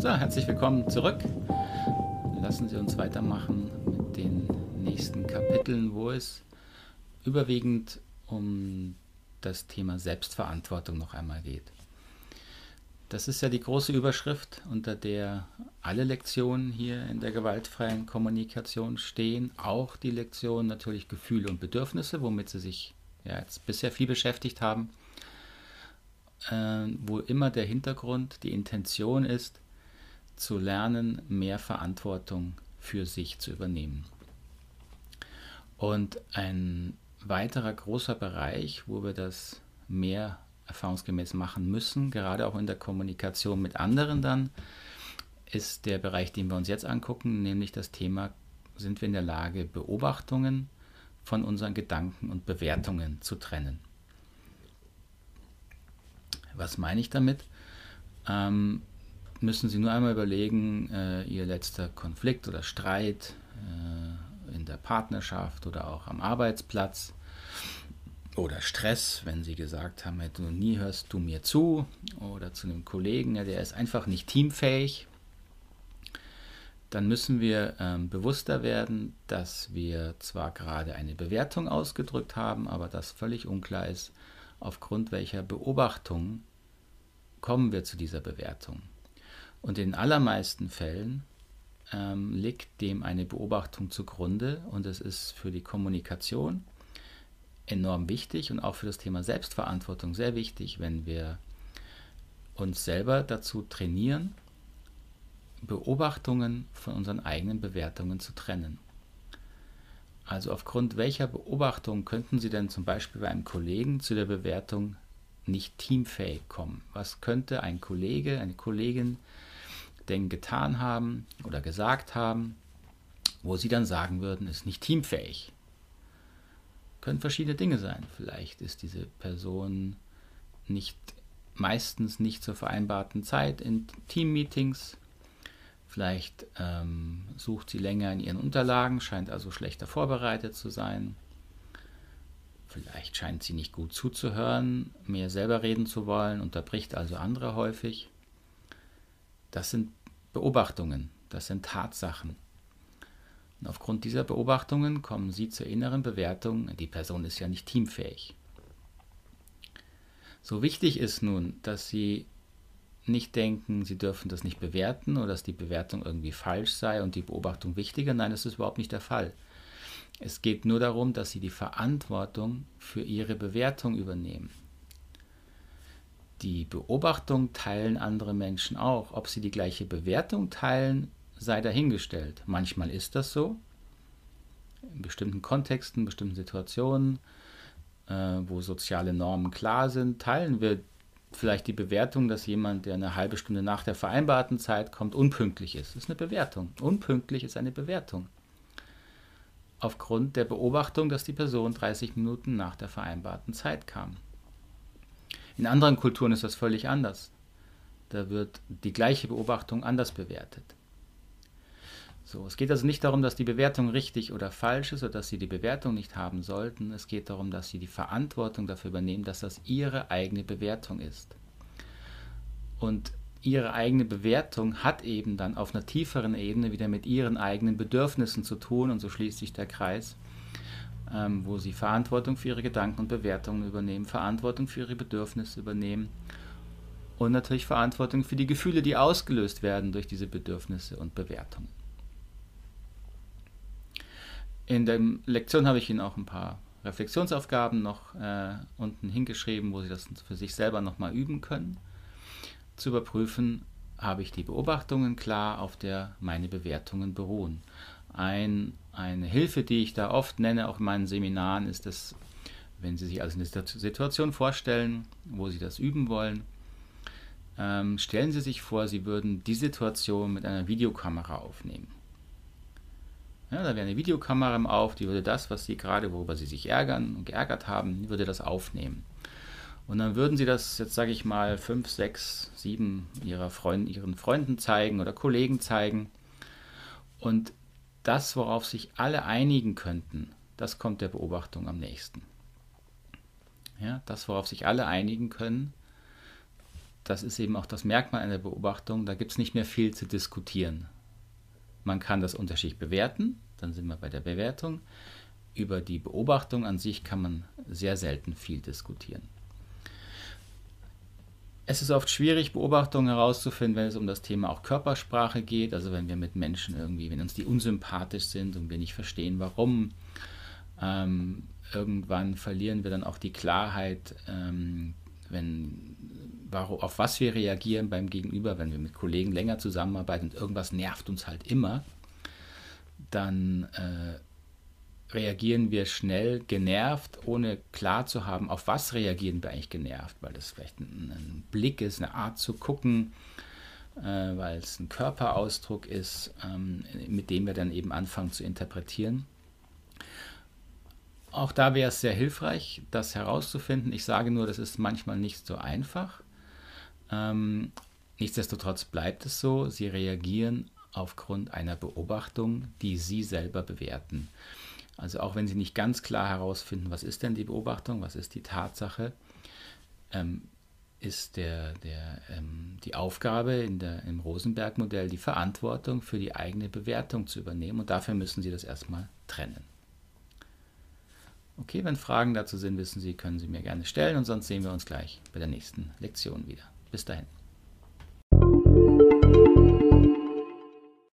So, herzlich willkommen zurück. Lassen Sie uns weitermachen mit den nächsten Kapiteln, wo es überwiegend um das Thema Selbstverantwortung noch einmal geht. Das ist ja die große Überschrift, unter der alle Lektionen hier in der gewaltfreien Kommunikation stehen, auch die Lektion natürlich Gefühle und Bedürfnisse, womit Sie sich ja jetzt bisher viel beschäftigt haben, äh, wo immer der Hintergrund, die Intention ist, zu lernen, mehr Verantwortung für sich zu übernehmen. Und ein weiterer großer Bereich, wo wir das mehr erfahrungsgemäß machen müssen, gerade auch in der Kommunikation mit anderen dann, ist der Bereich, den wir uns jetzt angucken, nämlich das Thema, sind wir in der Lage, Beobachtungen von unseren Gedanken und Bewertungen zu trennen. Was meine ich damit? Ähm, müssen Sie nur einmal überlegen, äh, Ihr letzter Konflikt oder Streit äh, in der Partnerschaft oder auch am Arbeitsplatz oder Stress, wenn Sie gesagt haben, du nie hörst du mir zu oder zu einem Kollegen, ja, der ist einfach nicht teamfähig, dann müssen wir ähm, bewusster werden, dass wir zwar gerade eine Bewertung ausgedrückt haben, aber dass völlig unklar ist, aufgrund welcher Beobachtung kommen wir zu dieser Bewertung. Und in allermeisten Fällen ähm, liegt dem eine Beobachtung zugrunde und es ist für die Kommunikation enorm wichtig und auch für das Thema Selbstverantwortung sehr wichtig, wenn wir uns selber dazu trainieren, Beobachtungen von unseren eigenen Bewertungen zu trennen. Also aufgrund welcher Beobachtung könnten Sie denn zum Beispiel bei einem Kollegen zu der Bewertung nicht teamfähig kommen? Was könnte ein Kollege, eine Kollegin denn getan haben oder gesagt haben, wo Sie dann sagen würden, ist nicht teamfähig? Können verschiedene Dinge sein. Vielleicht ist diese Person nicht meistens nicht zur vereinbarten Zeit in Teammeetings. Vielleicht ähm, sucht sie länger in ihren Unterlagen, scheint also schlechter vorbereitet zu sein. Vielleicht scheint sie nicht gut zuzuhören, mehr selber reden zu wollen, unterbricht also andere häufig. Das sind Beobachtungen, das sind Tatsachen. Und aufgrund dieser Beobachtungen kommen Sie zur inneren Bewertung, die Person ist ja nicht teamfähig. So wichtig ist nun, dass Sie nicht denken, Sie dürfen das nicht bewerten oder dass die Bewertung irgendwie falsch sei und die Beobachtung wichtiger. Nein, das ist überhaupt nicht der Fall. Es geht nur darum, dass Sie die Verantwortung für Ihre Bewertung übernehmen. Die Beobachtung teilen andere Menschen auch. Ob sie die gleiche Bewertung teilen, sei dahingestellt. Manchmal ist das so. In bestimmten Kontexten, bestimmten Situationen, äh, wo soziale Normen klar sind, teilen wir vielleicht die Bewertung, dass jemand, der eine halbe Stunde nach der vereinbarten Zeit kommt, unpünktlich ist. Das ist eine Bewertung. Unpünktlich ist eine Bewertung. Aufgrund der Beobachtung, dass die Person 30 Minuten nach der vereinbarten Zeit kam. In anderen Kulturen ist das völlig anders. Da wird die gleiche Beobachtung anders bewertet. So, es geht also nicht darum, dass die Bewertung richtig oder falsch ist oder dass Sie die Bewertung nicht haben sollten. Es geht darum, dass Sie die Verantwortung dafür übernehmen, dass das Ihre eigene Bewertung ist. Und Ihre eigene Bewertung hat eben dann auf einer tieferen Ebene wieder mit Ihren eigenen Bedürfnissen zu tun und so schließt sich der Kreis, ähm, wo Sie Verantwortung für Ihre Gedanken und Bewertungen übernehmen, Verantwortung für Ihre Bedürfnisse übernehmen und natürlich Verantwortung für die Gefühle, die ausgelöst werden durch diese Bedürfnisse und Bewertungen. In der Lektion habe ich Ihnen auch ein paar Reflexionsaufgaben noch äh, unten hingeschrieben, wo Sie das für sich selber nochmal üben können. Zu überprüfen, habe ich die Beobachtungen klar, auf der meine Bewertungen beruhen. Ein, eine Hilfe, die ich da oft nenne, auch in meinen Seminaren, ist das, wenn Sie sich also eine Situation vorstellen, wo Sie das üben wollen, ähm, stellen Sie sich vor, Sie würden die Situation mit einer Videokamera aufnehmen. Ja, da wäre eine Videokamera im Auf, die würde das, was Sie gerade, worüber Sie sich ärgern und geärgert haben, würde das aufnehmen. Und dann würden Sie das, jetzt sage ich mal, fünf, sechs, sieben ihrer Freund, Ihren Freunden zeigen oder Kollegen zeigen. Und das, worauf sich alle einigen könnten, das kommt der Beobachtung am nächsten. Ja, das, worauf sich alle einigen können, das ist eben auch das Merkmal einer Beobachtung, da gibt es nicht mehr viel zu diskutieren. Man kann das unterschiedlich bewerten, dann sind wir bei der Bewertung. Über die Beobachtung an sich kann man sehr selten viel diskutieren. Es ist oft schwierig, Beobachtungen herauszufinden, wenn es um das Thema auch Körpersprache geht. Also wenn wir mit Menschen irgendwie, wenn uns die unsympathisch sind und wir nicht verstehen, warum. Ähm, irgendwann verlieren wir dann auch die Klarheit, ähm, wenn, warum, auf was wir reagieren beim Gegenüber, wenn wir mit Kollegen länger zusammenarbeiten und irgendwas nervt uns halt immer, dann äh, reagieren wir schnell genervt, ohne klar zu haben, auf was reagieren wir eigentlich genervt, weil das vielleicht ein, ein Blick ist, eine Art zu gucken, äh, weil es ein Körperausdruck ist, ähm, mit dem wir dann eben anfangen zu interpretieren. Auch da wäre es sehr hilfreich, das herauszufinden. Ich sage nur, das ist manchmal nicht so einfach. Ähm, nichtsdestotrotz bleibt es so, sie reagieren aufgrund einer Beobachtung, die sie selber bewerten. Also auch wenn Sie nicht ganz klar herausfinden, was ist denn die Beobachtung, was ist die Tatsache, ähm, ist der, der, ähm, die Aufgabe in der, im Rosenberg-Modell die Verantwortung für die eigene Bewertung zu übernehmen und dafür müssen Sie das erstmal trennen. Okay, wenn Fragen dazu sind, wissen Sie, können Sie mir gerne stellen und sonst sehen wir uns gleich bei der nächsten Lektion wieder. Bis dahin.